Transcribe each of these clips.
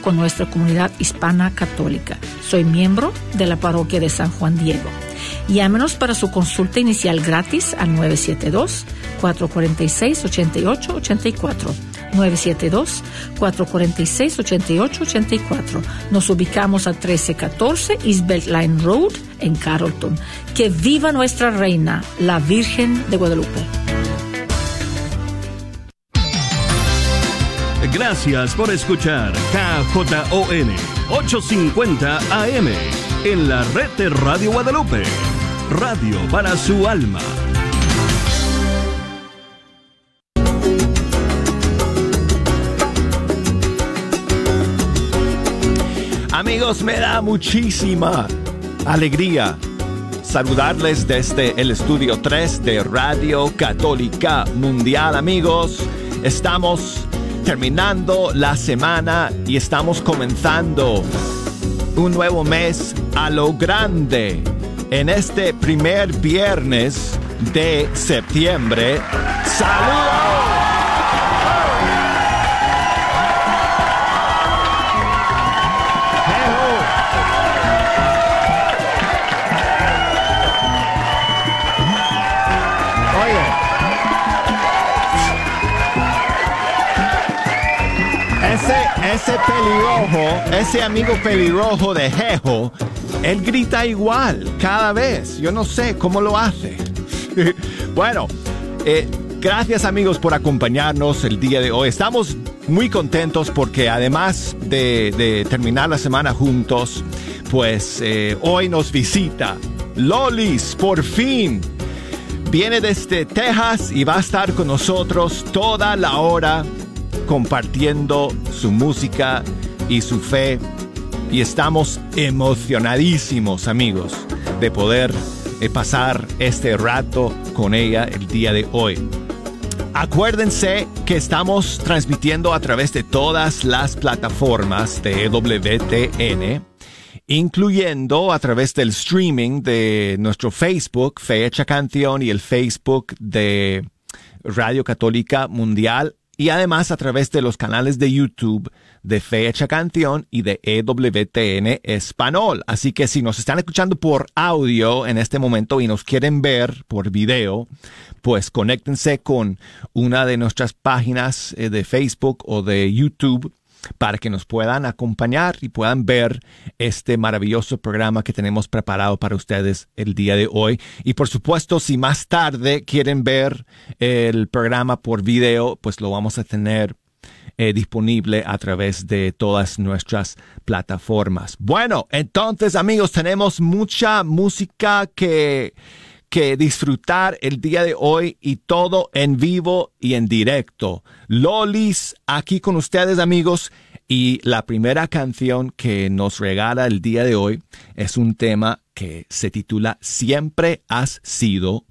con nuestra comunidad hispana católica. Soy miembro de la parroquia de San Juan Diego. Llámenos para su consulta inicial gratis al 972-446-8884. 972-446-8884. Nos ubicamos a 1314 East Line Road en Carrollton. Que viva nuestra reina, la Virgen de Guadalupe. Gracias por escuchar KJON 850 AM en la red de Radio Guadalupe. Radio para su alma. Amigos, me da muchísima alegría saludarles desde el estudio 3 de Radio Católica Mundial, amigos. Estamos terminando la semana y estamos comenzando un nuevo mes a lo grande en este primer viernes de septiembre. ¡Saludos! Ese pelirrojo, ese amigo pelirrojo de Jejo, él grita igual cada vez. Yo no sé cómo lo hace. bueno, eh, gracias amigos por acompañarnos el día de hoy. Estamos muy contentos porque además de, terminar la semana juntos, pues eh, hoy nos visita Lolis, por fin. Viene desde Texas y va a estar con nosotros toda la hora compartiendo su música y su fe y estamos emocionadísimos amigos de poder eh, pasar este rato con ella el día de hoy. Acuérdense que estamos transmitiendo a través de todas las plataformas de WTN, incluyendo a través del streaming de nuestro Facebook, Fecha Canción, y el Facebook de Radio Católica Mundial y además a través de los canales de YouTube de Fecha Canción y de EWTN Español. Así que si nos están escuchando por audio en este momento y nos quieren ver por video, pues conéctense con una de nuestras páginas eh, de Facebook o de YouTube para que nos puedan acompañar y puedan ver este maravilloso programa que tenemos preparado para ustedes el día de hoy. Y por supuesto, si más tarde quieren ver el programa por video, pues lo vamos a tener eh, disponible a través de todas nuestras plataformas. Bueno, entonces amigos, tenemos mucha música que que disfrutar el día de hoy y todo en vivo y en directo. Lolis aquí con ustedes amigos y la primera canción que nos regala el día de hoy es un tema que se titula Siempre has sido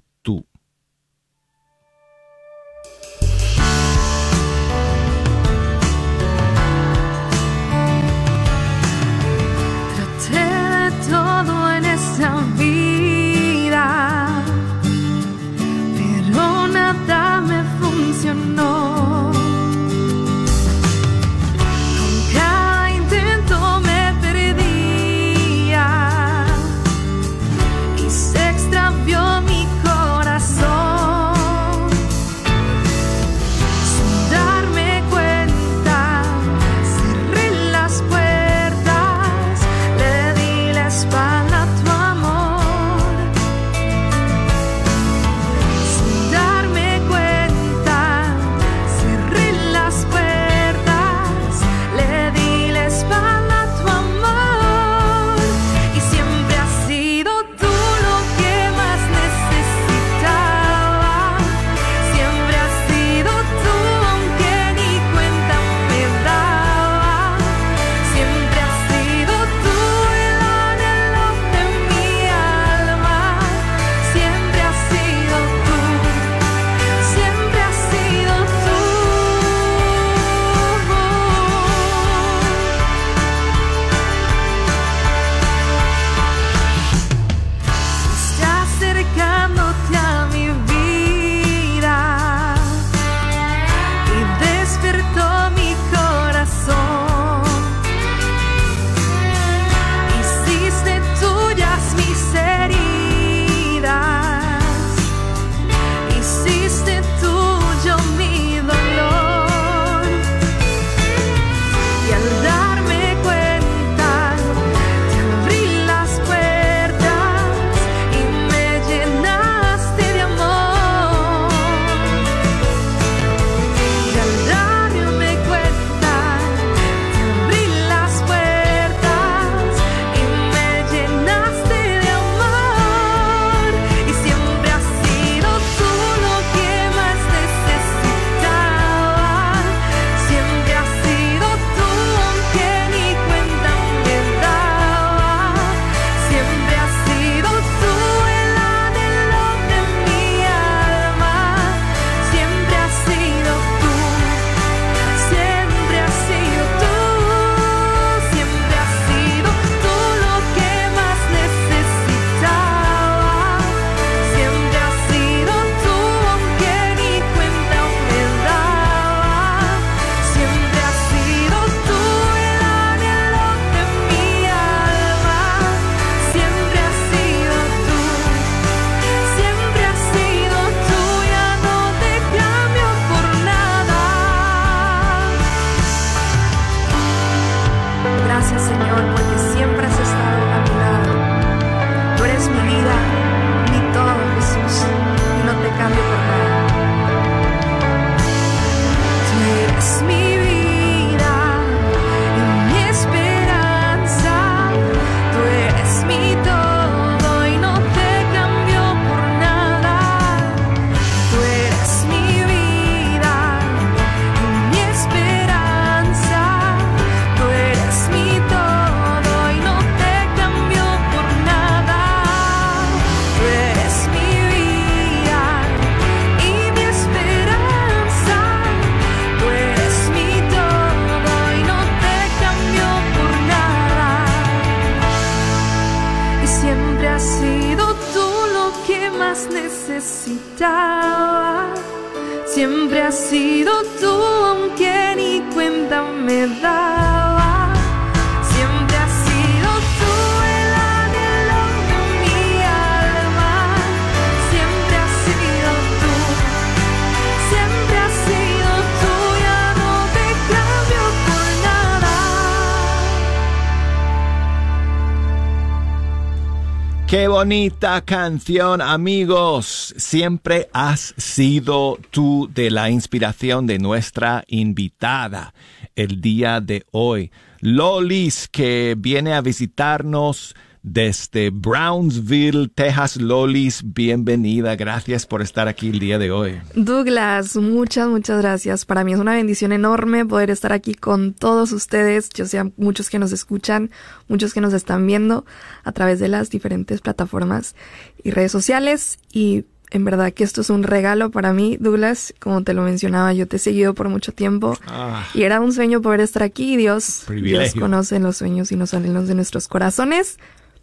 Qué bonita canción, amigos. Siempre has sido tú de la inspiración de nuestra invitada el día de hoy. Lolis, que viene a visitarnos desde Brownsville, Texas. Lolis, bienvenida. Gracias por estar aquí el día de hoy. Douglas, muchas, muchas gracias. Para mí es una bendición enorme poder estar aquí con todos ustedes. Yo sé muchos que nos escuchan, muchos que nos están viendo a través de las diferentes plataformas y redes sociales. Y en verdad que esto es un regalo para mí, Douglas. Como te lo mencionaba, yo te he seguido por mucho tiempo Ah. y era un sueño poder estar aquí. Dios, Dios conoce los sueños y los anhelos de nuestros corazones.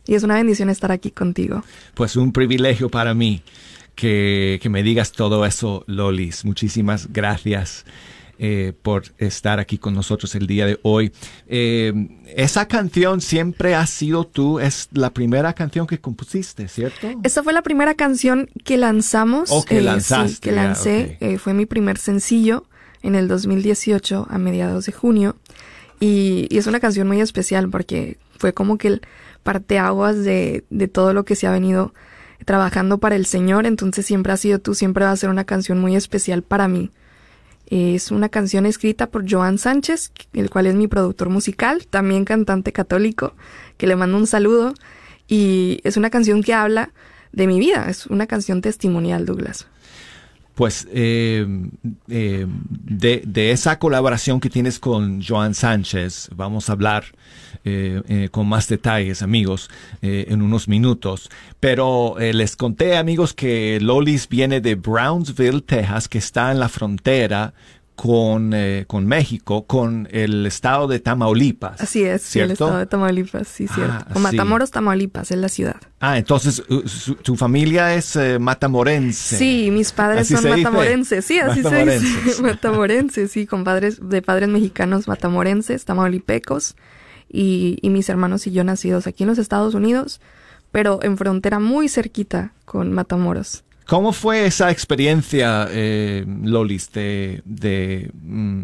Y es una bendición estar aquí contigo. Pues un privilegio para mí que, que me digas todo eso, Lolis. Muchísimas gracias eh, por estar aquí con nosotros el día de hoy. Eh, esa canción siempre ha sido tú, es la primera canción que compusiste, ¿cierto? Esta fue la primera canción que lanzamos. Oh, que eh, lanzaste, sí, que lancé. eh, fue mi primer sencillo en el 2018, a mediados de junio. Y, y es una canción muy especial porque fue como que el parteaguas de, de todo lo que se ha venido trabajando para el Señor. Entonces siempre ha sido tú, siempre va a ser una canción muy especial para mí. Es una canción escrita por Joan Sánchez, el cual es mi productor musical, también cantante católico, que le mando un saludo. Y es una canción que habla de mi vida, es una canción testimonial, Douglas. Pues eh, eh, de, de esa colaboración que tienes con Joan Sánchez, vamos a hablar eh, eh, con más detalles, amigos, en unos minutos. Pero les conté, amigos, que Lolis viene de Brownsville, Texas, que está en la frontera con, eh, con México, con el estado de Tamaulipas. Así es, sí, el ¿cierto? estado de Tamaulipas, sí, Ah, cierto. Sí. Matamoros, Tamaulipas, es la ciudad. Ah, entonces uh, su- tu familia es eh, matamorense. Sí, mis padres Así son se dice. matamorenses, sí, así se Matamorenses. dice. matamorenses, sí, con padres, de padres mexicanos matamorenses, tamaulipecos, y, y mis hermanos y yo nacidos aquí en los Estados Unidos, pero en frontera muy cerquita con Matamoros. ¿Cómo fue esa experiencia, eh, Lolis, de, de, mm,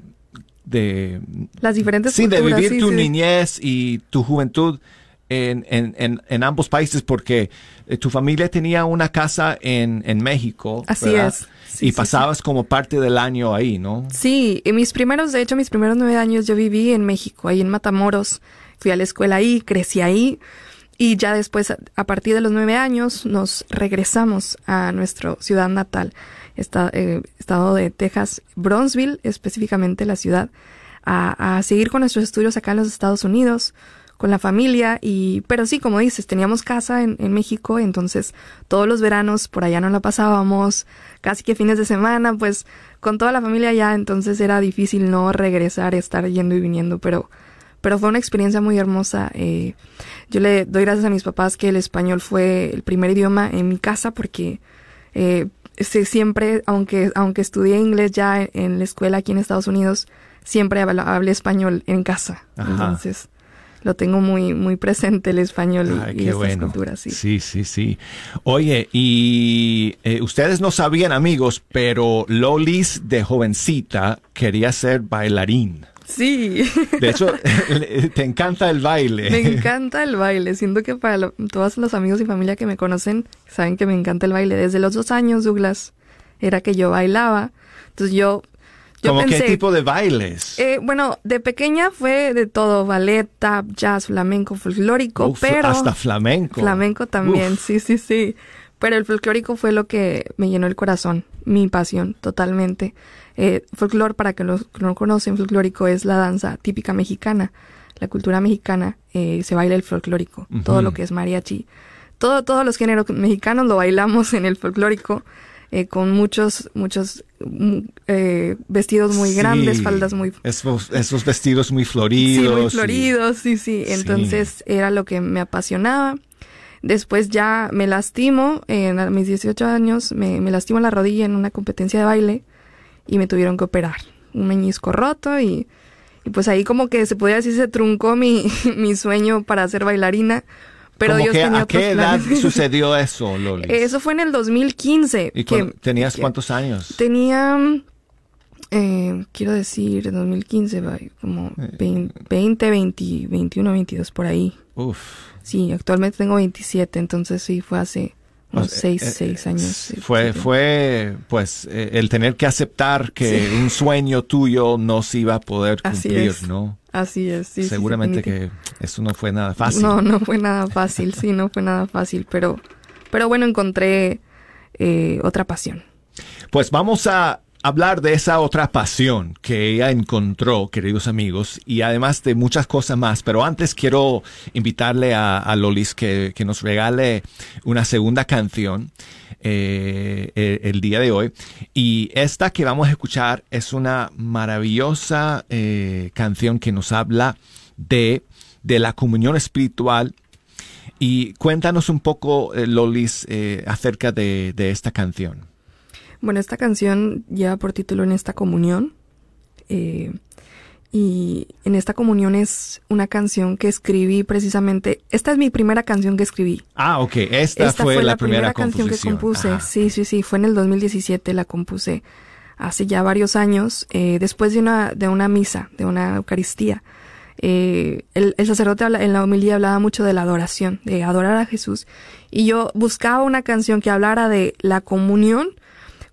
de, Las diferentes sí, de culturas, vivir sí, tu sí. niñez y tu juventud en, en, en, en ambos países? Porque eh, tu familia tenía una casa en, en México. Así ¿verdad? es. Sí, y pasabas como parte del año ahí, ¿no? Sí, y mis primeros, de hecho, mis primeros nueve años yo viví en México, ahí en Matamoros. Fui a la escuela ahí, crecí ahí. Y ya después, a- partir de los nueve años, nos regresamos a nuestra ciudad natal, esta- eh, estado de Texas, Bronzeville, específicamente la ciudad, a, a seguir con nuestros estudios acá en los Estados Unidos, con la familia. Y, pero sí, como dices, teníamos casa en, en México, entonces todos los veranos por allá no la pasábamos, casi que fines de semana, pues con toda la familia allá, entonces era difícil no regresar, estar yendo y viniendo, pero pero fue una experiencia muy hermosa. Eh, yo le doy gracias a mis papás que el español fue el primer idioma en mi casa porque eh, siempre, aunque, aunque estudié inglés ya en, la escuela aquí en Estados Unidos, siempre hablé español en casa. Ajá. Entonces lo tengo muy, muy presente el español y, Ay, y qué estas bueno. culturas. Sí. sí, sí, sí. Oye, y eh, ustedes no sabían, amigos, pero Lolis de jovencita quería ser bailarín. Sí. De hecho, te encanta el baile. Me encanta el baile. Siento que para todos los amigos y familia que me conocen saben que me encanta el baile. Desde los dos años, Douglas, era que yo bailaba. Entonces yo... yo ¿Cómo pensé, qué tipo de bailes? eh, bueno, de pequeña fue de todo, ballet, tap, jazz, flamenco, folclórico, Uf, pero... hasta flamenco. Flamenco también, Uf. sí, sí, sí. Pero el folclórico fue lo que me llenó el corazón, mi pasión, totalmente. Eh, folclor, para que los que no conocen, folclórico es la danza típica mexicana. La cultura mexicana eh, se baila el folclórico, todo lo que es mariachi. Todo, todos los géneros mexicanos lo bailamos en el folclórico, eh, con muchos, muchos mm, eh, vestidos muy Sí, grandes, faldas muy Esos, esos vestidos muy floridos. Sí, muy y- floridos, sí, sí. Entonces era lo que me apasionaba. Después ya me lastimo, en a mis 18 años, me, me lastimo la rodilla en una competencia de baile y me tuvieron que operar. Un meñisco roto y, y pues ahí como que se podría decir se truncó mi, mi sueño para ser bailarina. Pero ¿Cómo Dios que, tenía ¿A otros qué edad planes. sucedió eso, Loli? Eso fue en el 2015. ¿Y que- tenías que- cuántos años? Tenía, eh, quiero decir, en 2015, vaya, como Eh, 20, 20, 20, 21, 22 por ahí. Uf. Sí, actualmente tengo 27, entonces sí, fue hace 6, eh, 6 eh, años. s- sí, Fue, fue, pues, eh, el tener que aceptar que un sueño tuyo no se iba a poder cumplir. ¿no? Así es, sí. Seguramente que eso no fue nada fácil. No, no fue nada fácil, sí, no fue nada fácil, pero, pero bueno, encontré eh, otra pasión. Pues vamos a hablar de esa otra pasión que ella encontró, queridos amigos, y además de muchas cosas más. Pero antes quiero invitarle a, Lolis que, que nos regale una segunda canción eh, eh, el día de hoy. Y esta que vamos a escuchar es una maravillosa eh, canción que nos habla de, de la comunión espiritual. Y cuéntanos un poco, Lolis, acerca de, de esta canción. Bueno, esta canción lleva por título En esta comunión. eh, y en esta comunión es una canción que escribí precisamente. Esta es mi primera canción que escribí. Ah, ok. Esta, Esta fue, la, primera, canción que compuse. Ajá. Sí, sí, sí. Fue en el 2017 la compuse. Hace ya varios años, eh, después de una, de una misa, de una Eucaristía. Eh, el, el sacerdote habla- en la homilía hablaba mucho de la adoración, de adorar a Jesús. Y yo buscaba una canción que hablara de la comunión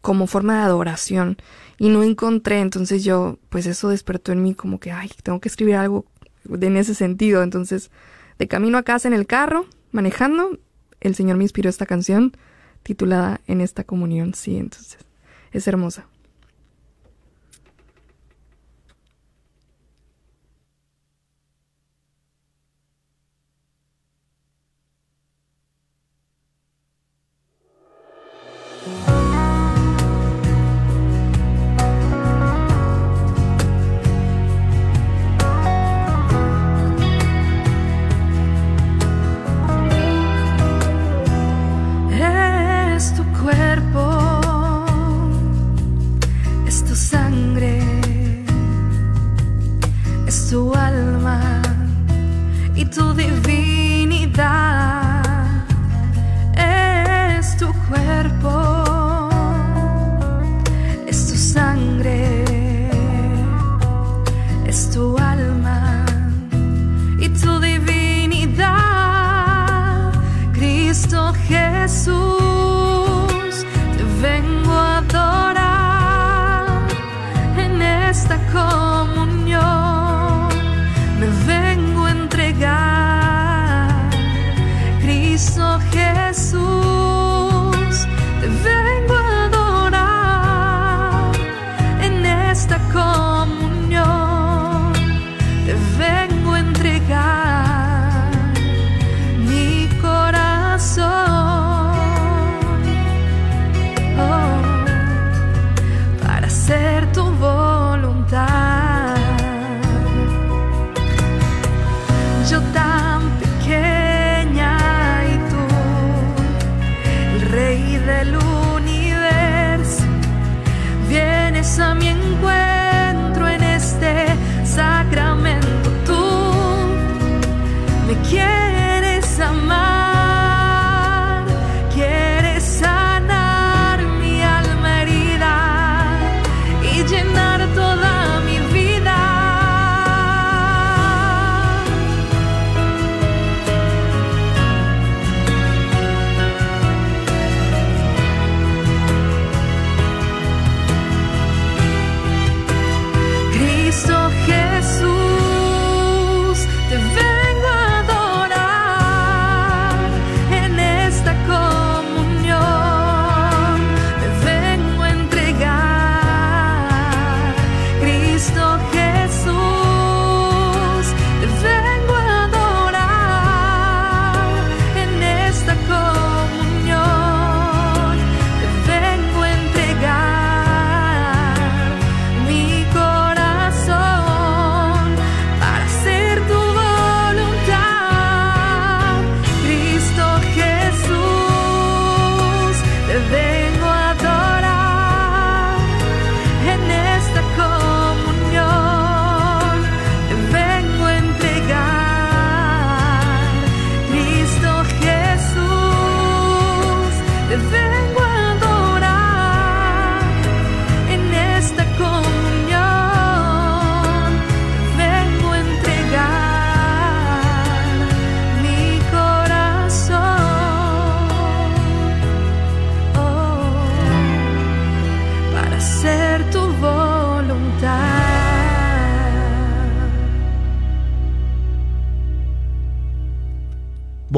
como forma de adoración. Y no encontré, entonces yo, pues eso despertó en mí como que, ay, tengo que escribir algo en ese sentido. Entonces, de camino a casa en el carro, manejando, el Señor me inspiró esta canción titulada En esta comunión. Sí, entonces, es hermosa.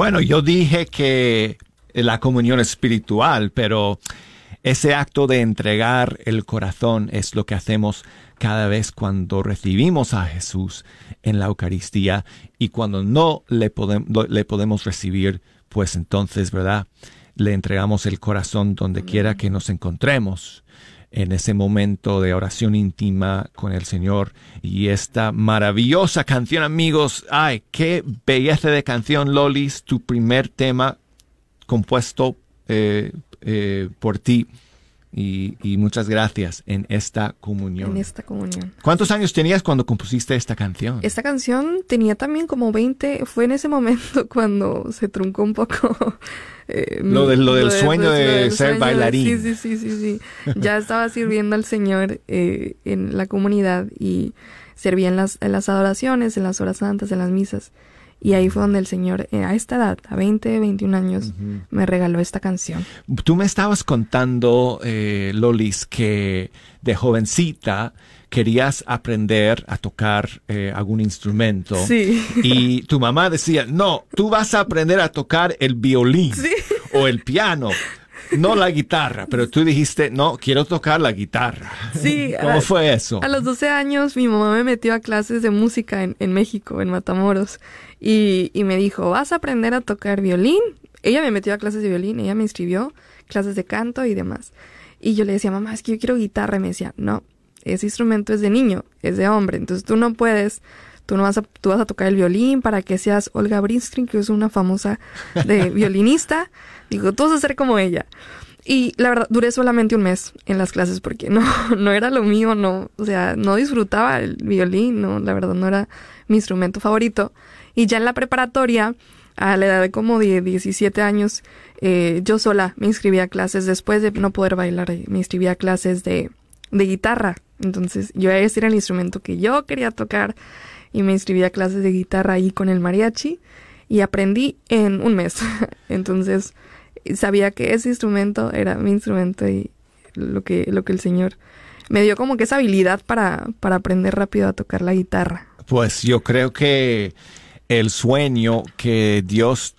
Bueno, yo dije que la comunión espiritual, pero ese acto de entregar el corazón es lo que hacemos cada vez cuando recibimos a Jesús en la Eucaristía y cuando no le, le podemos recibir, pues entonces, ¿verdad? Le entregamos el corazón donde quiera que nos encontremos en ese momento de oración íntima con el Señor. Y esta maravillosa canción, amigos, ay, qué belleza de canción, Lolis, tu primer tema compuesto eh, eh, por ti. Y, muchas gracias en esta comunión. En esta comunión. ¿Cuántos años tenías cuando compusiste esta canción? Esta canción tenía también como 20, fue en ese momento cuando se truncó un poco. Eh, lo, lo, del sueño de, ser bailarín. sí, sí, sí, sí, Ya estaba sirviendo al Señor eh, en la comunidad y servía en las, en las adoraciones, en las horas santas, en las misas. Y ahí fue donde el Señor, eh, a esta edad, a 20, 21 años, me regaló esta canción. Tú me estabas contando, eh, Lolis, que de jovencita querías aprender a tocar eh, algún instrumento. Sí. Y tu mamá decía, no, tú vas a aprender a tocar el violín o el piano no la guitarra, pero tú dijiste, no, quiero tocar la guitarra. Sí. ¿Cómo fue eso? A los 12 años mi mamá me metió a clases de música en, en México, en Matamoros, y, y, me dijo, vas a aprender a tocar violín. Ella me metió a clases de violín, ella me inscribió, clases de canto y demás. Y yo le decía, mamá, es que yo quiero guitarra. Y me decía, no, ese instrumento es de niño, es de hombre, entonces tú no puedes tú no vas a, tú vas a tocar el violín para que seas Olga Brinstrin, que es una famosa de violinista. Digo, tú vas a ser como ella. Y la verdad, duré solamente un mes en las clases porque no, no era lo mío, no, o sea, no disfrutaba el violín, no, la verdad no era mi instrumento favorito. Y ya en la preparatoria, a la edad de como de 17 años, eh, yo sola me inscribía a clases, después de no poder bailar, me inscribía a clases de, de guitarra. Entonces, yo ese era el instrumento que yo quería tocar y me inscribí a clases de guitarra ahí con el mariachi y aprendí en un mes. Entonces sabía que ese instrumento era mi instrumento y lo que, lo que el Señor me dio como que esa habilidad para, para aprender rápido a tocar la guitarra. Pues yo creo que el sueño que Dios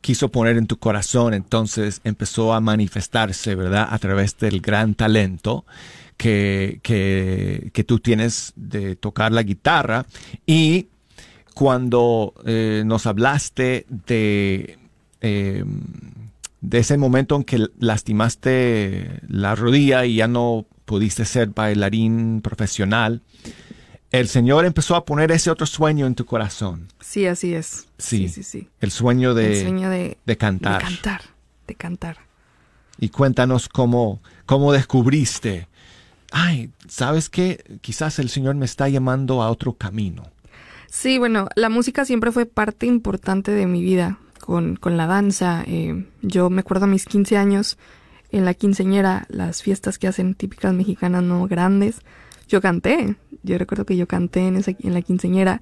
quiso poner en tu corazón entonces empezó a manifestarse, ¿verdad? A través del gran talento que, que, que tú tienes de tocar la guitarra y cuando eh, nos hablaste de, eh, de ese momento en que lastimaste la rodilla y ya no pudiste ser bailarín profesional, el Señor empezó a poner ese otro sueño en tu corazón. Sí, así es. Sí, sí, sí. El sueño de, de, de cantar. De cantar, de cantar. Y cuéntanos cómo, cómo descubriste ay, ¿sabes qué? Quizás el Señor me está llamando a otro camino. Sí, bueno, la música siempre fue parte importante de mi vida, con, con la danza. Eh, yo me acuerdo a mis 15 años, en la quinceñera, las fiestas que hacen típicas mexicanas, no grandes, yo canté. Yo recuerdo que yo canté en, esa, en la quinceñera.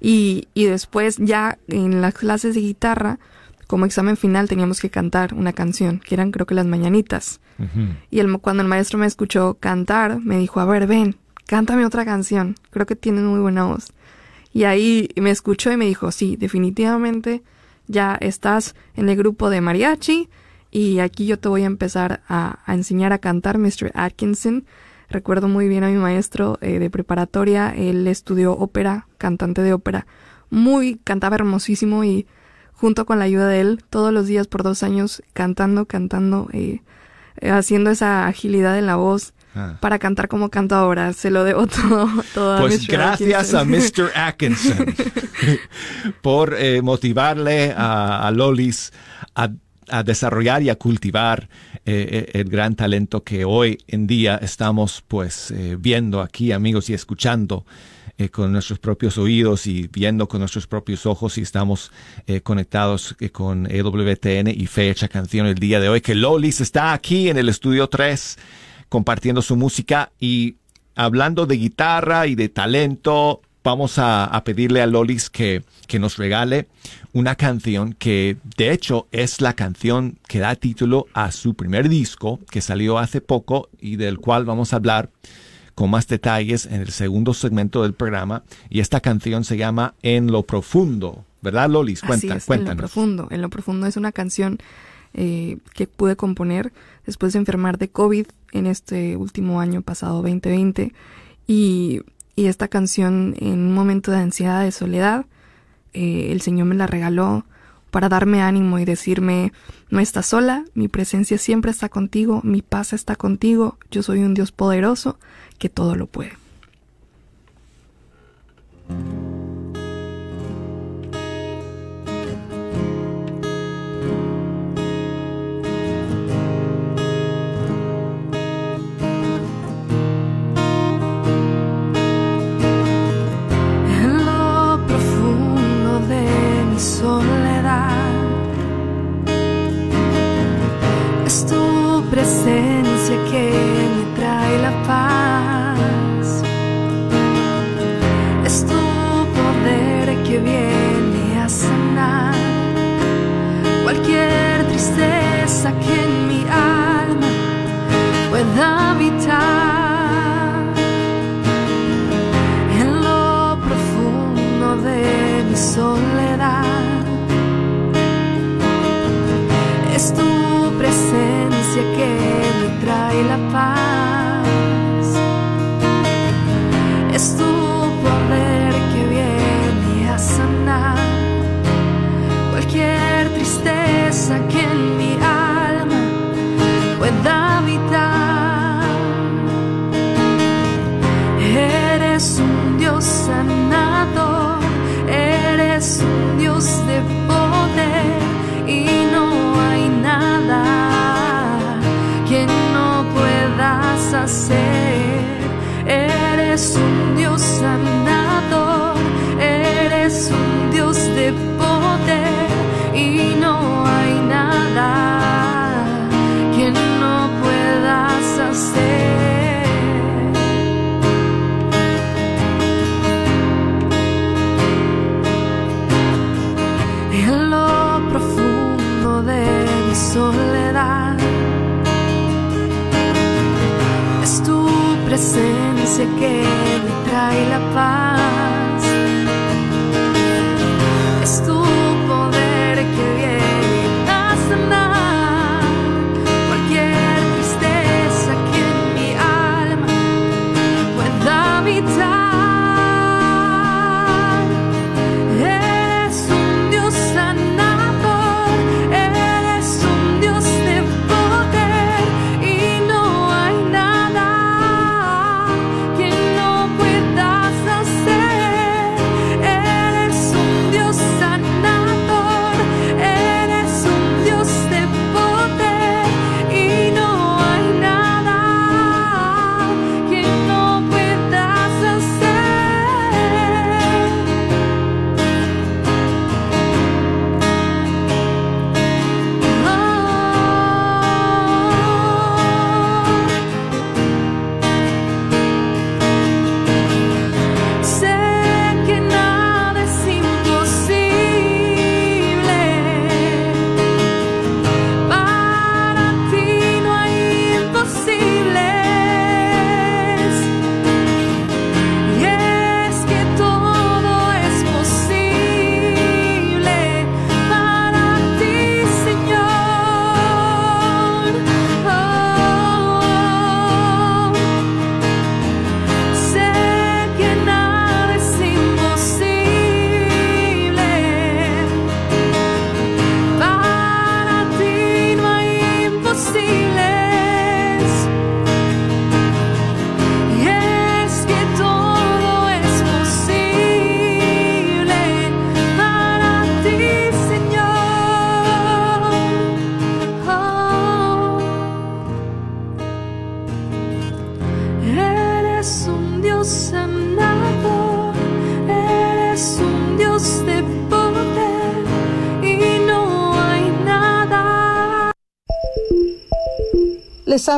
Y, y después ya en las clases de guitarra, como examen final teníamos que cantar una canción, que eran creo que las mañanitas. Y el, cuando el maestro me escuchó cantar, me dijo, a ver, ven, cántame otra canción, creo que tienes muy buena voz. Y ahí me escuchó y me dijo, sí, definitivamente ya estás en el grupo de mariachi y aquí yo te voy a empezar a, enseñar a cantar, Mr. Atkinson. Recuerdo muy bien a mi maestro eh, de preparatoria, él estudió ópera, cantante de ópera, muy, cantaba hermosísimo y junto con la ayuda de él, todos los días por dos años, cantando, cantando, eh, haciendo esa agilidad en la voz. Ah. Para cantar como canto ahora, se lo debo todo. pues gracias a Mr. Atkinson por eh, motivarle a, Lolis a, desarrollar y a cultivar el gran talento que hoy en día estamos pues viendo aquí amigos y escuchando eh, con nuestros propios oídos y viendo con nuestros propios ojos y estamos eh, conectados eh, con EWTN y Fecha Canción el día de hoy, que Lolis está aquí en el estudio 3 compartiendo su música y hablando de guitarra y de talento, vamos a, pedirle a Lolis que, que, nos regale una canción que de hecho es la canción que da título a su primer disco que salió hace poco y del cual vamos a hablar con más detalles en el segundo segmento del programa. Y esta canción se llama En lo profundo ¿verdad, Lolis? Cuenta, Así es, En lo profundo, en lo profundo es una canción eh, que pude componer después de enfermar de COVID en este último año pasado 2020 y, y esta canción en un momento de ansiedad, de soledad, eh, el Señor me la regaló para darme ánimo y decirme, no estás sola, mi presencia siempre está contigo, mi paz está contigo, yo soy un Dios poderoso que todo lo puede. Presencia que me trae la paz. Es tu poder que viene a sanar cualquier tristeza que en mi alma pueda habitar. Tu presencia que me trae la paz. Es tu presencia que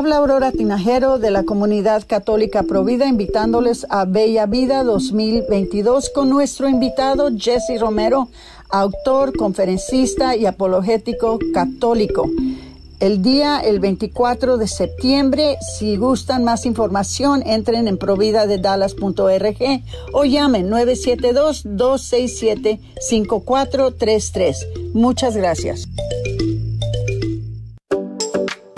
habla Aurora Tinajero de la Comunidad Católica Provida invitándoles a Bella Vida 2022 con nuestro invitado Jesse Romero, autor, conferencista y apologético católico. el día el 24 de septiembre. Si gustan más información, entren en providadedallas.org o llamen 972-267-5433. Muchas gracias.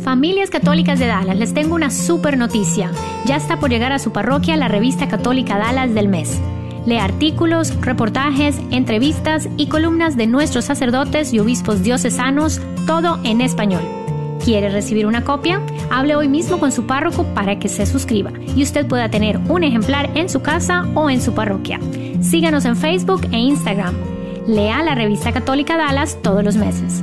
Familias Católicas de Dallas, les tengo una super noticia. Ya está por llegar a su parroquia la revista católica Dallas del mes. Lee artículos, reportajes, entrevistas y columnas de nuestros sacerdotes y obispos diocesanos, todo en español. ¿Quiere recibir una copia? Hable hoy mismo con su párroco para que se suscriba y usted pueda tener un ejemplar en su casa o en su parroquia. Síganos en Facebook e Instagram. Lea la revista católica Dallas todos los meses,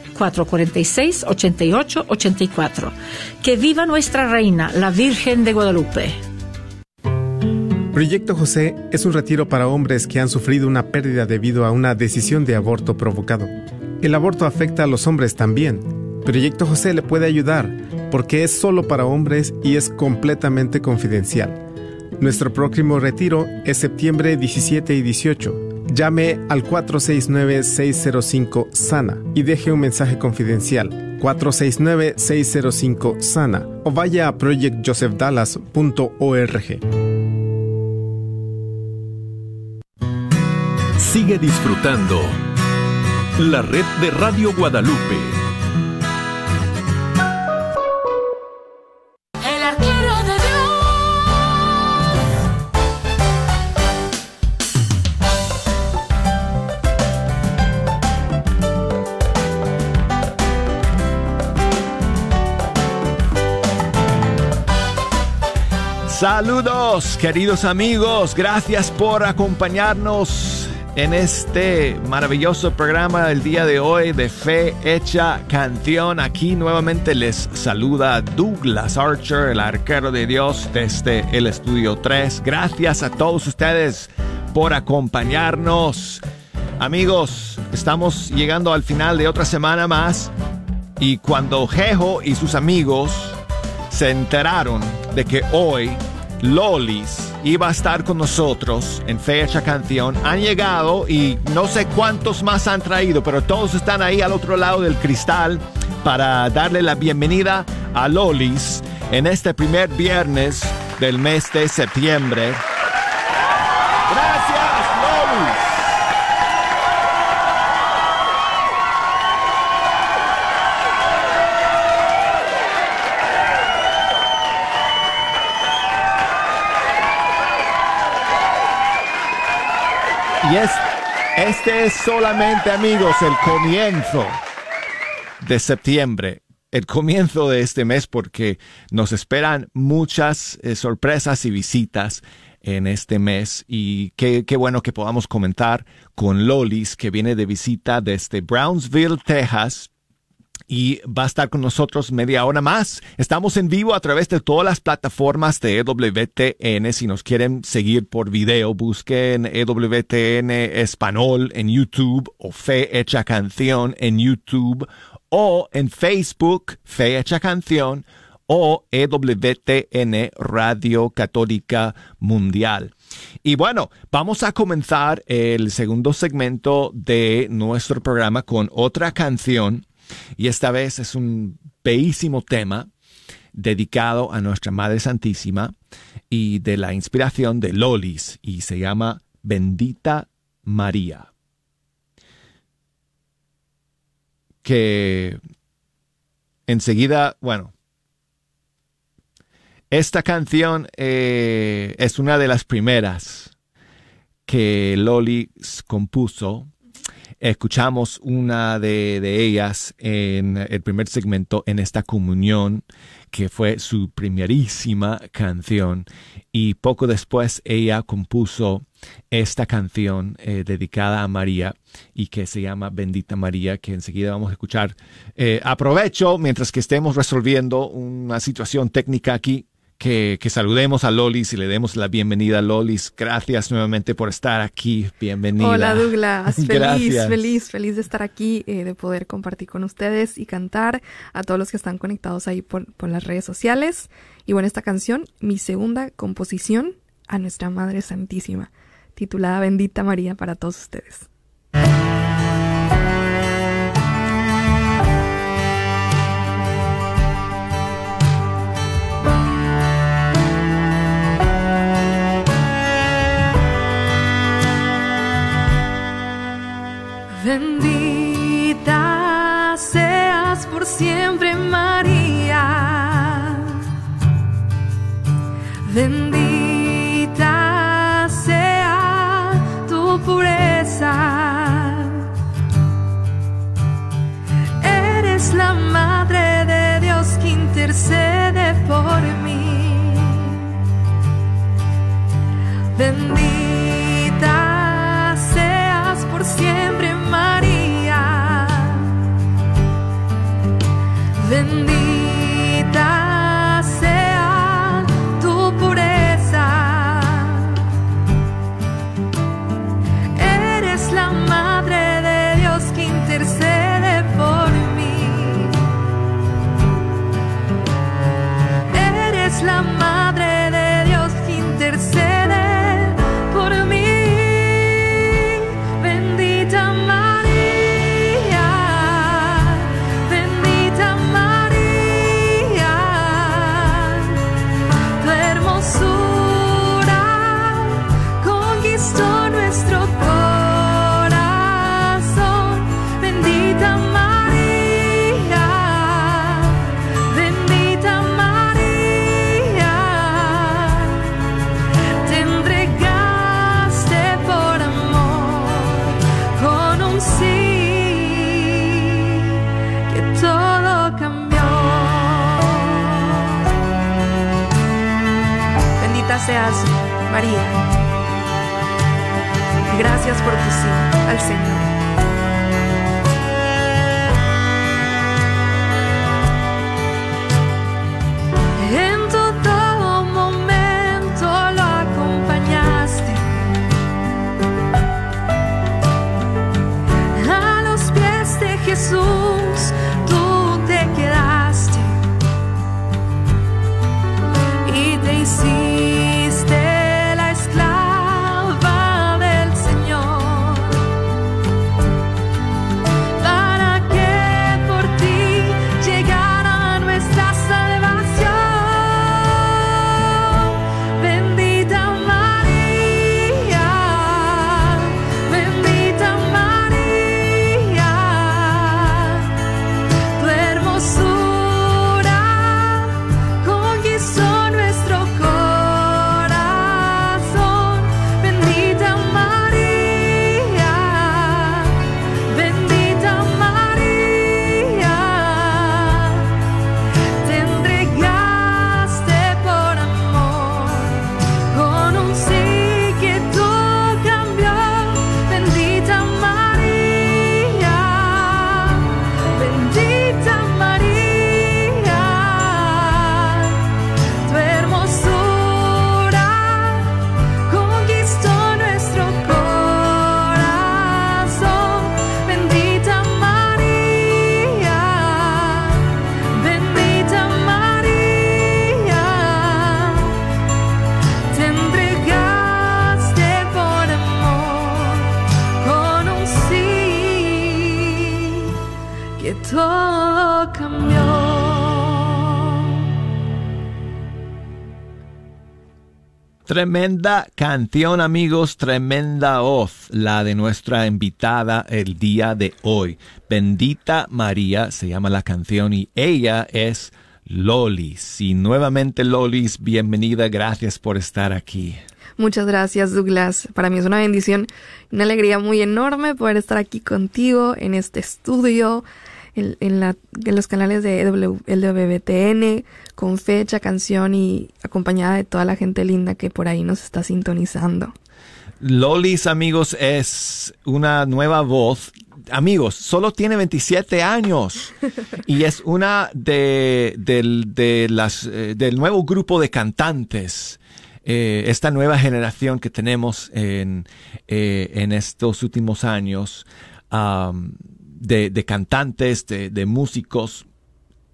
446-8884. Que viva nuestra reina, la Virgen de Guadalupe. Proyecto José es un retiro para hombres que han sufrido una pérdida debido a una decisión de aborto provocado. El aborto afecta a los hombres también. Proyecto José le puede ayudar porque es solo para hombres y es completamente confidencial. Nuestro próximo retiro es septiembre 17 y 18 Llame al 469-605-SANA y deje un mensaje confidencial. 469-605-SANA o vaya a projectjosephdallas.org. Sigue disfrutando la red de Radio Guadalupe Saludos queridos amigos, gracias por acompañarnos en este maravilloso programa del día de hoy de Fe Hecha Canción. Aquí nuevamente les saluda Douglas Archer, el arquero de Dios desde el estudio 3. Gracias a todos ustedes por acompañarnos. Amigos, estamos llegando al final de otra semana más y cuando Jejo y sus amigos se enteraron de que hoy Lolis iba a estar con nosotros en Fecha Canción. Han llegado y no sé cuántos más han traído, pero todos están ahí al otro lado del cristal para darle la bienvenida a Lolis en este primer viernes del mes de septiembre. Y es, este es solamente, amigos, el comienzo de septiembre, el comienzo de este mes, porque nos esperan muchas eh, sorpresas y visitas en este mes. Y qué, qué bueno que podamos comentar con Lolis, que viene de visita desde Brownsville, Texas, y va a estar con nosotros media hora más. Estamos en vivo a través de todas las plataformas de EWTN. Si nos quieren seguir por video, busquen EWTN Español en YouTube o Fe Hecha Canción en YouTube o en Facebook Fe Hecha Canción o EWTN Radio Católica Mundial. Y bueno, vamos a comenzar el segundo segmento de nuestro programa con otra canción y esta vez es un bellísimo tema dedicado a nuestra Madre Santísima y de la inspiración de Lolis y se llama Bendita María. Que enseguida, bueno, esta canción eh, es una de las primeras que Loli compuso. Escuchamos una de, de, ellas en el primer segmento en esta comunión, que fue su primerísima canción. Y poco después ella compuso esta canción eh, dedicada a María y que se llama Bendita María, que enseguida vamos a escuchar. Eh, aprovecho, mientras que estemos resolviendo una situación técnica aquí, que, que, saludemos a Lolis y le demos la bienvenida a Lolis. Gracias nuevamente por estar aquí. Bienvenida. Hola Douglas, feliz, feliz, feliz de estar aquí, eh, de poder compartir con ustedes y cantar a todos los que están conectados ahí por, por las redes sociales. Y bueno, esta canción, mi segunda composición a nuestra Madre Santísima, titulada Bendita María para todos ustedes. María. Gracias por tu sí al Señor. En que todo cambió. Tremenda canción, amigos, tremenda voz, la de nuestra invitada el día de hoy. Bendita María se llama la canción y ella es Lolis. Y nuevamente, Lolis, bienvenida, gracias por estar aquí. Muchas gracias, Douglas. Para mí es una bendición, una alegría muy enorme poder estar aquí contigo en este estudio en, la, en los canales de LWBTN con fecha, canción y acompañada de toda la gente linda que por ahí nos está sintonizando. Lolis, amigos, es una nueva voz. Amigos, solo tiene 27 años y es una de, de las, eh, del nuevo grupo de cantantes. Eh, esta nueva generación que tenemos en, eh, en estos últimos años de, cantantes, de, músicos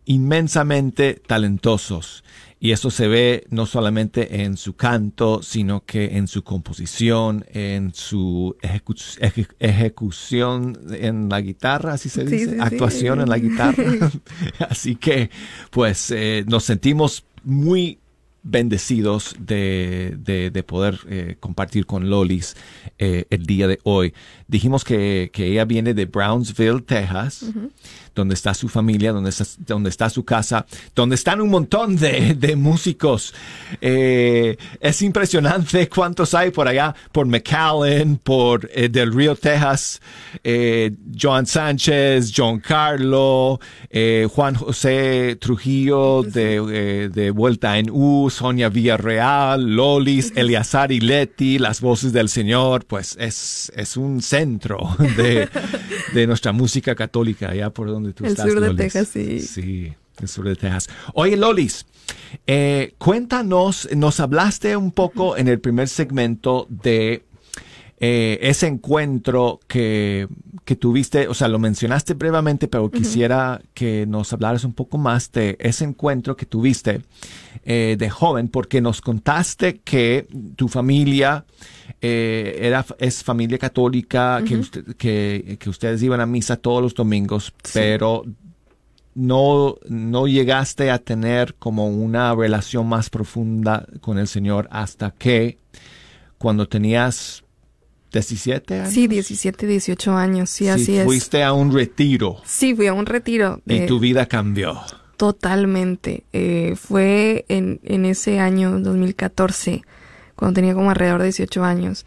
inmensamente talentosos. Y eso se ve no solamente en su canto, sino que en su composición, en su ejecución en la guitarra, así se dice, actuación en la guitarra. así que, pues, eh, nos sentimos muy bendecidos de, de, poder eh, compartir con Lolis eh, el día de hoy. Dijimos que, que ella viene de Brownsville, Texas donde está su familia, donde está, donde está su casa, donde están un montón de, de músicos. Eh, es impresionante cuántos hay por allá, por McAllen, por eh, Del Río, Texas, eh, Joan Sánchez, John Carlo, eh, Juan José Trujillo de, de Vuelta en U, Sonia Villarreal, Lolis, Eliazar y Leti, las voces del Señor, pues es, es un centro de, de nuestra música católica, allá por donde el sur de Texas, sí. Sí, el sur de Texas. Oye, Lolis, eh, cuéntanos, nos hablaste un poco en el primer segmento de eh, ese encuentro que, que, tuviste, o sea, lo mencionaste brevemente, pero quisiera que nos hablaras un poco más de ese encuentro que tuviste eh, de joven, porque nos contaste que tu familia eh, era, es familia católica, que, que, que, ustedes iban a misa todos los domingos, pero no, no llegaste a tener como una relación más profunda con el Señor hasta que cuando tenías 17 años. Sí, 17, 18 años, sí, así es. Fuiste a un retiro. Sí, fui a un retiro. Y tu vida cambió. Totalmente. Eh, fue en, en ese año 2014 cuando tenía como alrededor de 18 años,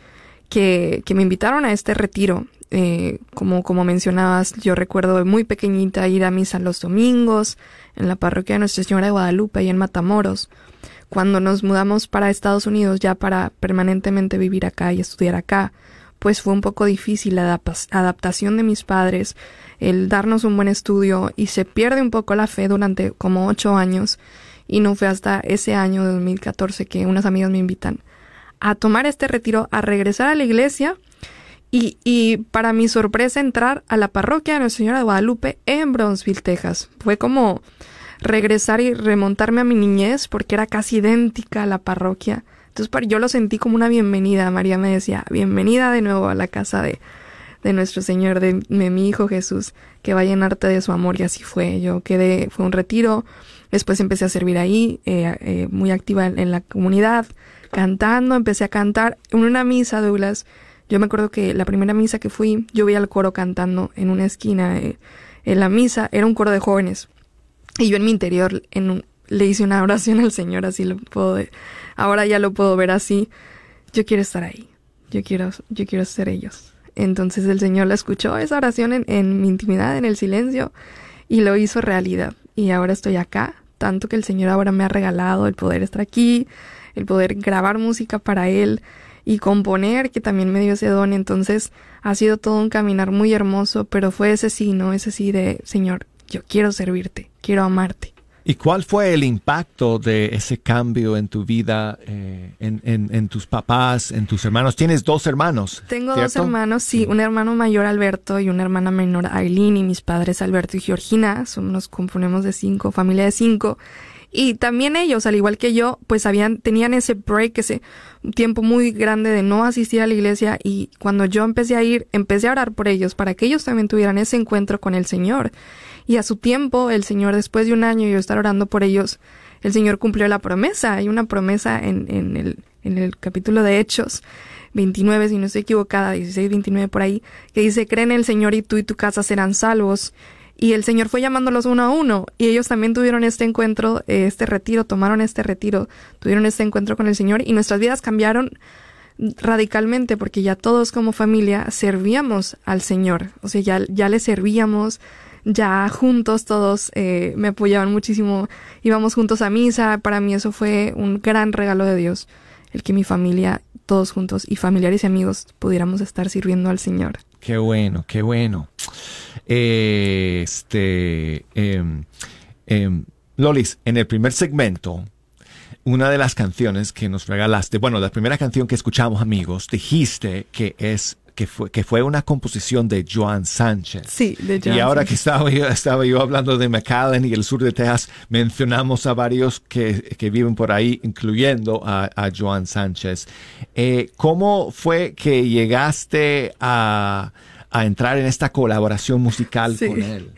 que, que me invitaron a este retiro. Eh, como, como mencionabas, yo recuerdo muy pequeñita ir a misa los domingos en la parroquia de Nuestra Señora de Guadalupe y en Matamoros. Cuando nos mudamos para Estados Unidos ya para permanentemente vivir acá y estudiar acá, pues fue un poco difícil la adaptación de mis padres, el darnos un buen estudio y se pierde un poco la fe durante como ocho años y no fue hasta ese año de 2014 que unas amigas me invitan a tomar este retiro, a regresar a la iglesia y, y para mi sorpresa entrar a la parroquia de Nuestra Señora de Guadalupe en Brownsville, Texas. Fue como regresar y remontarme a mi niñez porque era casi idéntica a la parroquia. Yo lo sentí como una bienvenida. María me decía, bienvenida de nuevo a la casa de, de nuestro Señor, de, mi Hijo Jesús, que va a llenarte de su amor. Y así fue. Yo quedé, fue un retiro. Después empecé a servir ahí, eh, eh, muy activa en la comunidad cantando, empecé a cantar en una misa, Douglas. Yo me acuerdo que la primera misa que fui, yo vi al coro cantando en una esquina. Eh, en la misa era un coro de jóvenes. Y yo en mi interior en le hice una oración al Señor, así lo puedo, ahora ya lo puedo ver así. Yo quiero estar ahí. Yo quiero, yo quiero ser ellos. Entonces el Señor la escuchó esa oración en, en mi intimidad, en el silencio, y lo hizo realidad. Y ahora estoy acá, tanto que el Señor ahora me ha regalado el poder estar aquí, el poder grabar música para él y componer, que también me dio ese don. Entonces ha sido todo un caminar muy hermoso, pero fue ese sí, ¿no? Ese sí de, Señor, yo quiero servirte, quiero amarte. ¿Y cuál fue el impacto de ese cambio en tu vida, eh, en, en, tus papás, en tus hermanos? Tienes dos hermanos. Tengo dos hermanos, sí, un hermano mayor Alberto y una hermana menor Aileen y mis padres Alberto y Georgina. Somos, nos componemos de cinco, familia de cinco. Y también ellos, al igual que yo, pues habían, tenían ese break, ese tiempo muy grande de no asistir a la iglesia y cuando yo empecé a ir, empecé a orar por ellos para que ellos también tuvieran ese encuentro con el Señor. Y a su tiempo, el Señor, después de un año yo estar orando por ellos, el Señor cumplió la promesa. Hay una promesa en, en, el, en el capítulo de Hechos 29, si no estoy equivocada, 16, 29 por ahí, que dice, cree en el Señor y tú y tu casa serán salvos. Y el Señor fue llamándolos uno a uno y ellos también tuvieron este encuentro, este retiro, tomaron este retiro, tuvieron este encuentro con el Señor y nuestras vidas cambiaron radicalmente porque ya todos como familia servíamos al Señor, o sea, ya, ya le servíamos, ya juntos todos eh, me apoyaban muchísimo, íbamos juntos a misa, para mí eso fue un gran regalo de Dios, el que mi familia, todos juntos y familiares y amigos pudiéramos estar sirviendo al Señor. Qué bueno, qué bueno. este, em, em, Lolis, en el primer segmento una de las canciones que nos regalaste, bueno, la primera canción que escuchamos, amigos, dijiste que es que fue, que fue una composición de Joan Sánchez. Sí, de Joan Y ahora que estaba yo, estaba yo hablando de McAllen y el sur de Texas, mencionamos a varios que, que viven por ahí, incluyendo a, a Joan Sánchez. Eh, ¿Cómo fue que llegaste a, a entrar en esta colaboración musical Sí. con él?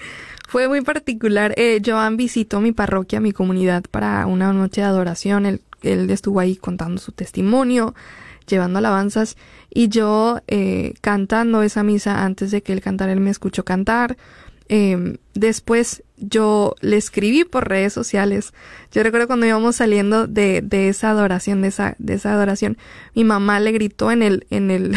Fue muy particular. Eh, Joan visitó mi parroquia, mi comunidad, para una noche de adoración. Él, él estuvo ahí contando su testimonio, llevando alabanzas, y yo eh, cantando esa misa antes de que él cantara, él me escuchó cantar. Eh, después yo le escribí por redes sociales. Yo recuerdo cuando íbamos saliendo de, de esa adoración, de esa, de esa adoración, mi mamá le gritó en el, en el,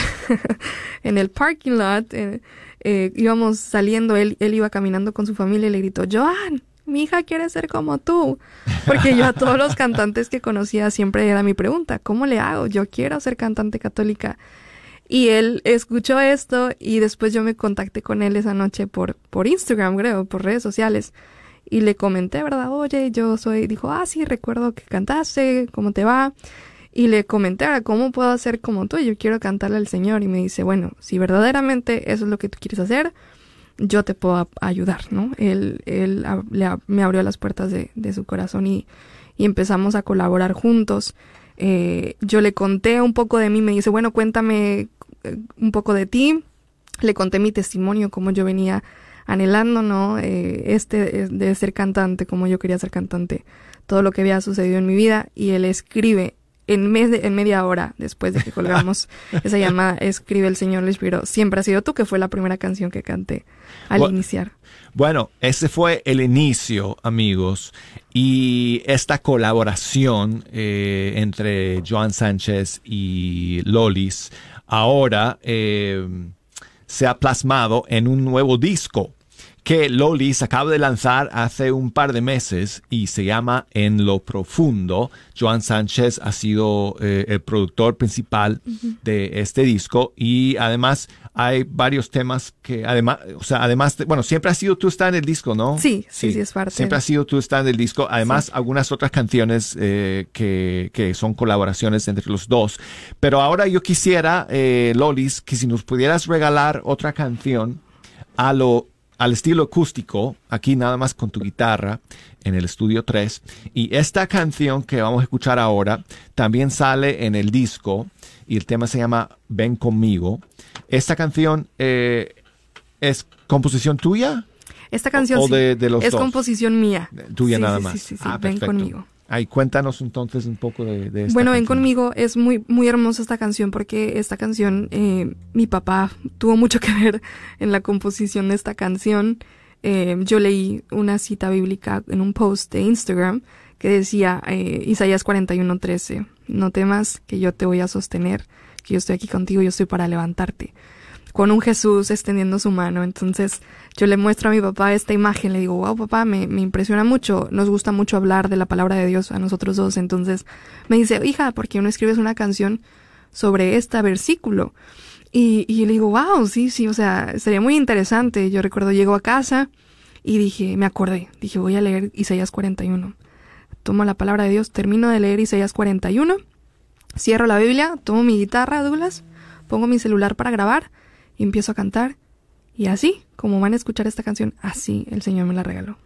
en el parking lot, eh, eh, íbamos saliendo, él, él iba caminando con su familia y le gritó, Joan, mi hija quiere ser como tú. Porque yo a todos los cantantes que conocía siempre era mi pregunta, ¿cómo le hago? Yo quiero ser cantante católica. Y él escuchó esto y después yo me contacté con él esa noche por, por Instagram, creo, por redes sociales. Y le comenté, ¿verdad? Oye, yo soy, dijo, ah, sí, recuerdo que cantaste, ¿cómo te va? Y le comenté, "Ahora, ¿cómo puedo hacer como tú? Yo quiero cantarle al Señor. Y me dice, bueno, si verdaderamente eso es lo que tú quieres hacer, yo te puedo ayudar, ¿no? Él, él le me abrió las puertas de, de su corazón y, y empezamos a colaborar juntos. Eh, yo le conté un poco de mí, me dice, bueno, cuéntame eh, un poco de ti. Le conté mi testimonio, cómo yo venía anhelando, ¿no? Eh, este eh, de ser cantante, como yo quería ser cantante, todo lo que había sucedido en mi vida. Y él escribe en, mes de- en media hora después de que colgamos esa llamada, escribe el Señor le inspiró. Siempre ha sido tú, que fue la primera canción que canté al iniciar. Bueno, ese fue el inicio, amigos, y esta colaboración eh, entre Joan Sánchez y Lolis ahora eh, se ha plasmado en un nuevo disco que Lolis acaba de lanzar hace un par de meses y se llama En lo Profundo. Joan Sánchez ha sido eh, el productor principal de este disco y además hay varios temas que además, o sea, además, de- bueno, siempre ha sido tú está en el disco, ¿no? Sí, sí, sí, es parte Siempre ha sido tú está en el disco. Además, Sí. algunas otras canciones eh, que, que son colaboraciones entre los dos. Pero ahora yo quisiera, eh, Lolis, que si nos pudieras regalar otra canción a lo al estilo acústico, aquí nada más con tu guitarra en el estudio 3. Y esta canción que vamos a escuchar ahora también sale en el disco y el tema se llama Ven conmigo. Esta canción eh, es composición tuya. Esta canción o sí, de- de los es dos? composición mía. Tuya Sí, nada sí, más. Sí, sí, sí, Ah, ven perfecto. conmigo. Ay, cuéntanos entonces un poco de, de esta Bueno, ven conmigo, es muy, muy hermosa esta canción porque esta canción, eh, mi papá tuvo mucho que ver en la composición de esta canción. Eh, yo leí una cita bíblica en un post de Instagram que decía eh, Isaías 41:13, no temas que yo te voy a sostener, que yo estoy aquí contigo, yo estoy para levantarte. Con un Jesús extendiendo su mano. Entonces yo le muestro a mi papá esta imagen, le digo, wow papá, me, me impresiona mucho, nos gusta mucho hablar de la palabra de Dios a nosotros dos. Entonces me dice, hija, ¿por qué no escribes una canción sobre este versículo? Y, y le digo, wow, sí, sí, o sea, sería muy interesante. Yo recuerdo, llego a casa y dije, me acordé, dije, voy a leer Isaías 41. Tomo la palabra de Dios, termino de leer Isaías 41, cierro la Biblia, tomo mi guitarra, Douglas, pongo mi celular para grabar y empiezo a cantar. Y así, como van a escuchar esta canción, así el Señor me la regaló.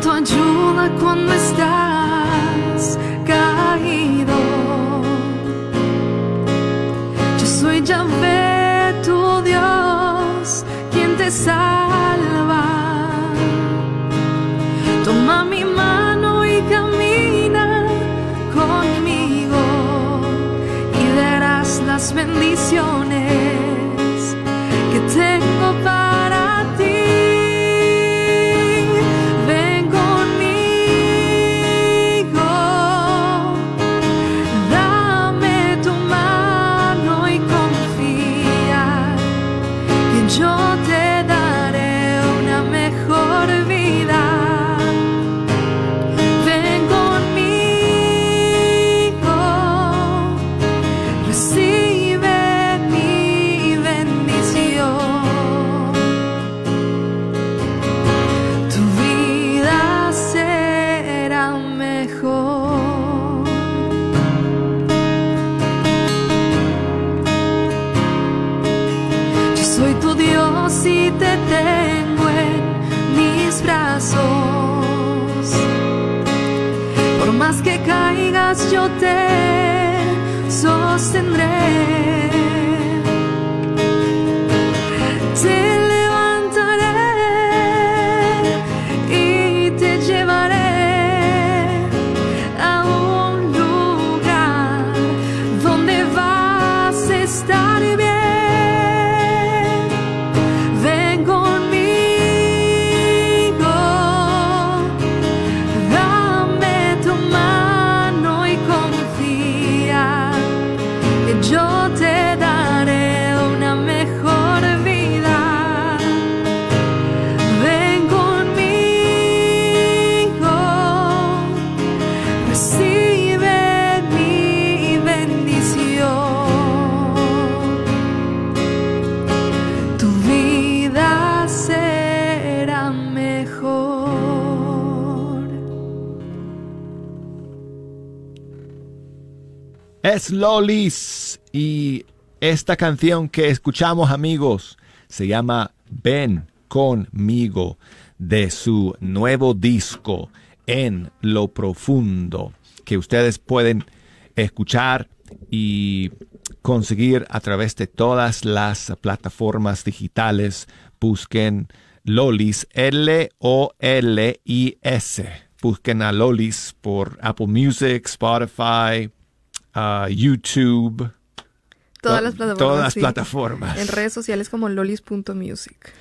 Tu cuando estás. Yahvé tu Dios, quien te salva. Toma mi mano y camina conmigo y darás las bendiciones. Te Lolis y esta canción que escuchamos amigos se llama Ven conmigo de su nuevo disco En lo profundo que ustedes pueden escuchar y conseguir a través de todas las plataformas digitales. Busquen Lolis, L-O-L-I-S. Busquen a Lolis por Apple Music, Spotify, uh, YouTube. Todas To- las plataformas. Todas las sí. plataformas. En redes sociales como lolis.music.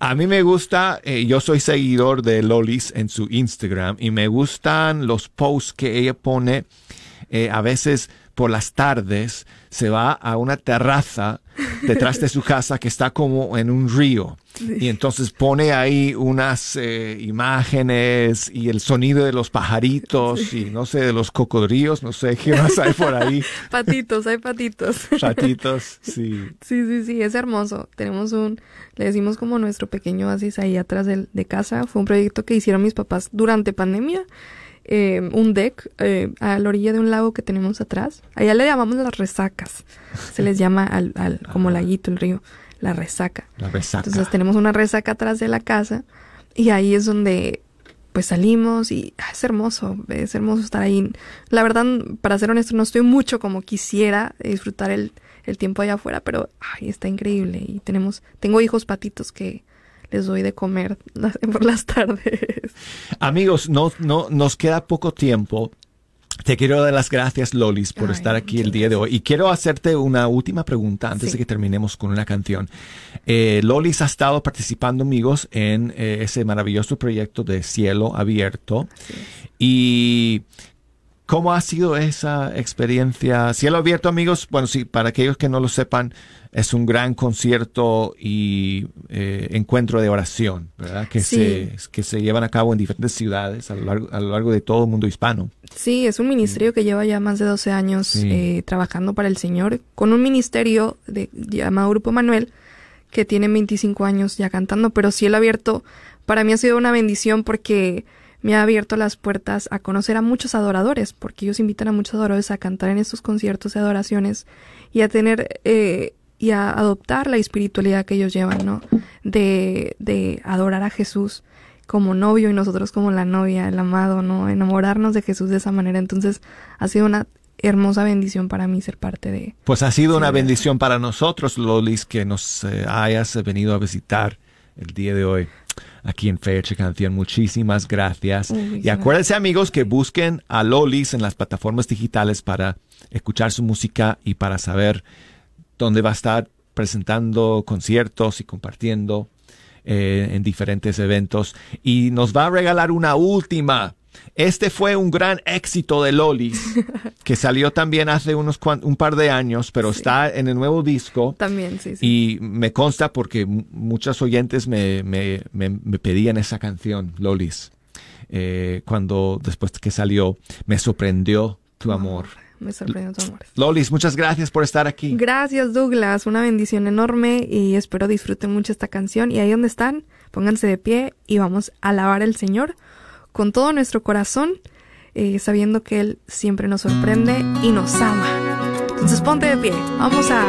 A mí me gusta, eh, yo soy seguidor de Lolis en su Instagram y me gustan los posts que ella pone eh, a veces por las tardes se va a una terraza detrás de su casa que está como en un río. Y entonces pone ahí unas eh, imágenes y el sonido de los pajaritos y no sé, de los cocodrilos, no sé qué más hay por ahí. Patitos, hay patitos. Ratitos, sí. Sí, sí, sí, es hermoso. Tenemos un, le decimos como nuestro pequeño oasis ahí atrás del- de, casa. Fue un proyecto que hicieron mis papás durante pandemia. Eh, un deck eh, a la orilla de un lago que tenemos atrás. Allá le llamamos las resacas. Se les llama al, al como laguito, el río, la resaca. La resaca. Entonces tenemos una resaca atrás de la casa y ahí es donde pues salimos y ah, es hermoso, es hermoso estar ahí. La verdad, para ser honesto, no estoy mucho como quisiera disfrutar el, el tiempo allá afuera, pero ay, está increíble y tenemos, tengo hijos patitos que les doy de comer por las tardes. Amigos, no, no, nos queda poco tiempo. Te quiero dar las gracias, Lolis, por Ay, estar aquí el día de hoy. Y quiero hacerte una última pregunta antes Sí. de que terminemos con una canción. Eh, Lolis ha estado participando, amigos, en eh, ese maravilloso proyecto de Cielo Abierto. Y ¿Cómo ha sido esa experiencia? Cielo Abierto, amigos, bueno, sí, para aquellos que no lo sepan, es un gran concierto y eh, encuentro de oración, ¿verdad? Que, Sí. se, que se llevan a cabo en diferentes ciudades a lo largo, a lo largo de todo el mundo hispano. Sí, es un ministerio que lleva ya más de 12 años Sí. eh, trabajando para el Señor, con un ministerio de, llamado Grupo Manuel, que tiene 25 años ya cantando, pero Cielo Abierto para mí ha sido una bendición porque me ha abierto las puertas a conocer a muchos adoradores, porque ellos invitan a muchos adoradores a cantar en estos conciertos de adoraciones y a tener eh, y a adoptar la espiritualidad que ellos llevan, ¿no? De, de adorar a Jesús como novio y nosotros como la novia, el amado, ¿no? Enamorarnos de Jesús de esa manera. Entonces ha sido una hermosa bendición para mí ser parte de... Pues ha sido una bendición para nosotros, Lolis, que nos eh, hayas venido a visitar el día de hoy aquí en Fecha Canción. Muchísimas gracias. Uy, y acuérdense amigos que busquen a Lolis en las plataformas digitales para escuchar su música y para saber dónde va a estar presentando conciertos y compartiendo eh, en diferentes eventos. Y nos va a regalar una última. Este fue un gran éxito de Lolis, que salió también hace unos un par de años, pero está en el nuevo disco. También, sí, sí. Y me consta porque m- muchos oyentes me, me, me, me pedían esa canción, Lolis. Eh, cuando después que salió, me sorprendió tu amor. Me sorprendió tu amor. Lolis, muchas gracias por estar aquí. Gracias, Douglas. Una bendición enorme y espero disfruten mucho esta canción. Y ahí donde están, pónganse de pie y vamos a alabar al Señor con todo nuestro corazón, eh, sabiendo que Él siempre nos sorprende y nos ama. Entonces ponte de pie. Vamos a,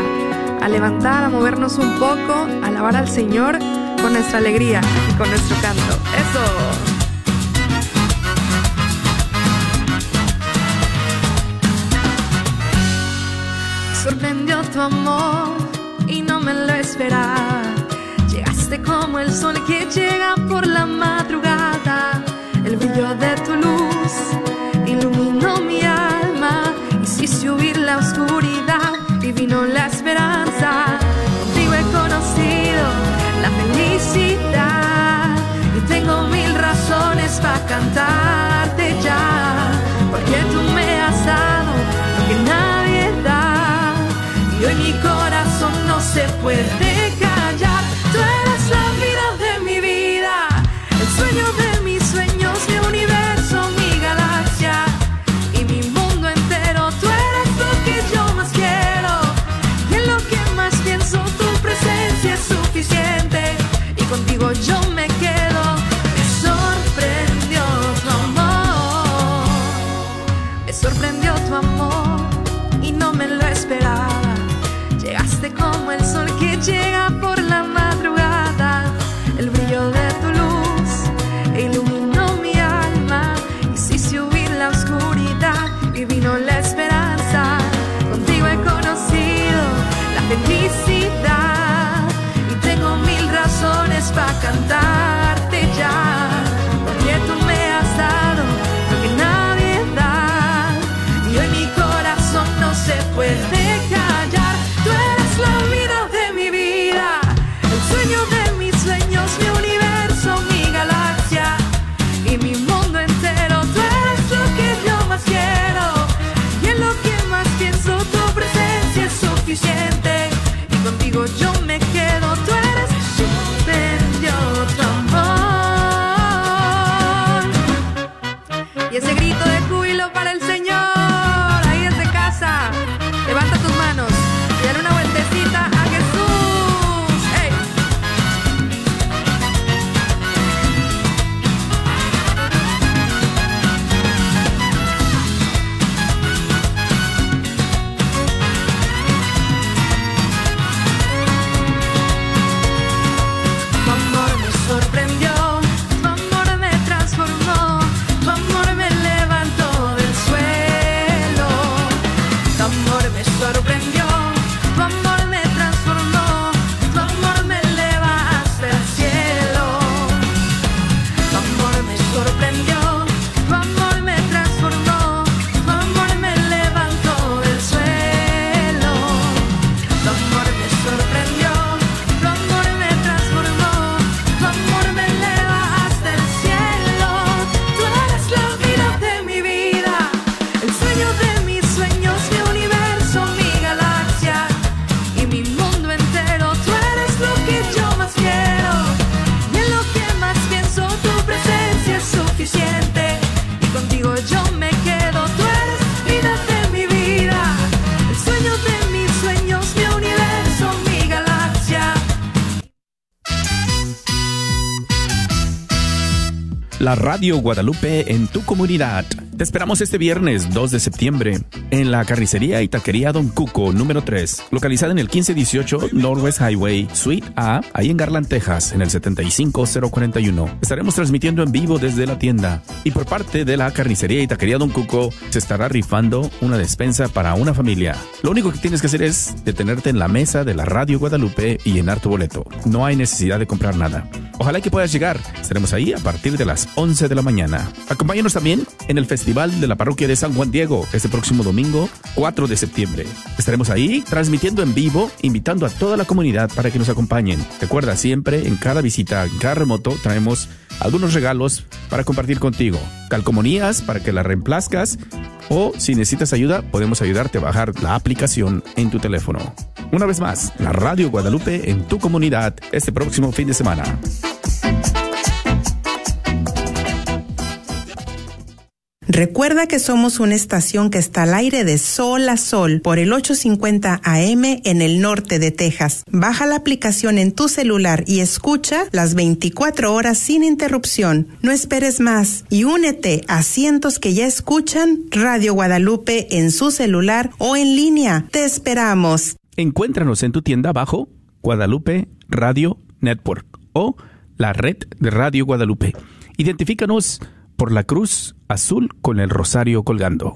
a levantar, a movernos un poco, a alabar al Señor con nuestra alegría y con nuestro canto. Eso. Sorprendió tu amor y no me lo esperaba. Llegaste como el sol que llega por la madrugada. El brillo de tu luz iluminó mi alma. Hiciste huir la oscuridad y vino la esperanza. Contigo he conocido la felicidad y tengo mil razones para cantarte no La Radio Guadalupe en tu comunidad. Te esperamos este viernes 2 de septiembre en la carnicería y taquería Don Cuco número 3, localizada en el 1518 Northwest Highway, Suite A, ahí en Garland, Texas, en el 75041. Estaremos transmitiendo en vivo desde la tienda y por parte de la carnicería y taquería Don Cuco se estará rifando una despensa para una familia. Lo único que tienes que hacer es detenerte en la mesa de la Radio Guadalupe y llenar tu boleto. No hay necesidad de comprar nada. Ojalá que puedas llegar. Estaremos ahí a partir de las 11 de la mañana. Acompáñanos también en el Festival de la Parroquia de San Juan Diego este próximo domingo 4 de septiembre. Estaremos ahí transmitiendo en vivo, invitando a toda la comunidad para que nos acompañen. Recuerda siempre, en cada visita, en cada remoto, traemos algunos regalos para compartir contigo. Calcomanías para que la reemplazcas o si necesitas ayuda, podemos ayudarte a bajar la aplicación en tu teléfono. Una vez más, la Radio Guadalupe en tu comunidad este próximo fin de semana. Recuerda que somos una estación que está al aire de sol a sol por el 850 AM en el norte de Texas. Baja la aplicación en tu celular y escucha las 24 horas sin interrupción. No esperes más y únete a cientos que ya escuchan Radio Guadalupe en su celular o en línea. Te esperamos. Encuéntranos en tu tienda bajo Guadalupe Radio Network o la red de Radio Guadalupe. Identifícanos por la cruz azul con el rosario colgando.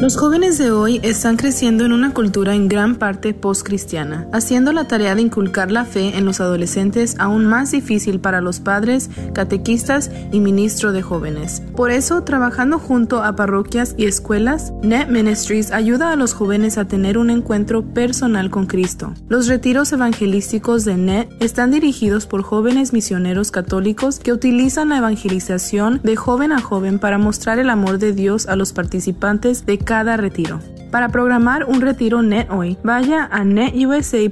Los jóvenes de hoy están creciendo en una cultura en gran parte post-cristiana, haciendo la tarea de inculcar la fe en los adolescentes aún más difícil para los padres, catequistas y ministros de jóvenes. Por eso, trabajando junto a parroquias y escuelas, Net Ministries ayuda a los jóvenes a tener un encuentro personal con Cristo. Los retiros evangelísticos de Net están dirigidos por jóvenes misioneros católicos que utilizan la evangelización de joven a joven para mostrar el amor de Dios a los participantes de cada retiro. Para programar un retiro Net hoy, vaya a netusa.org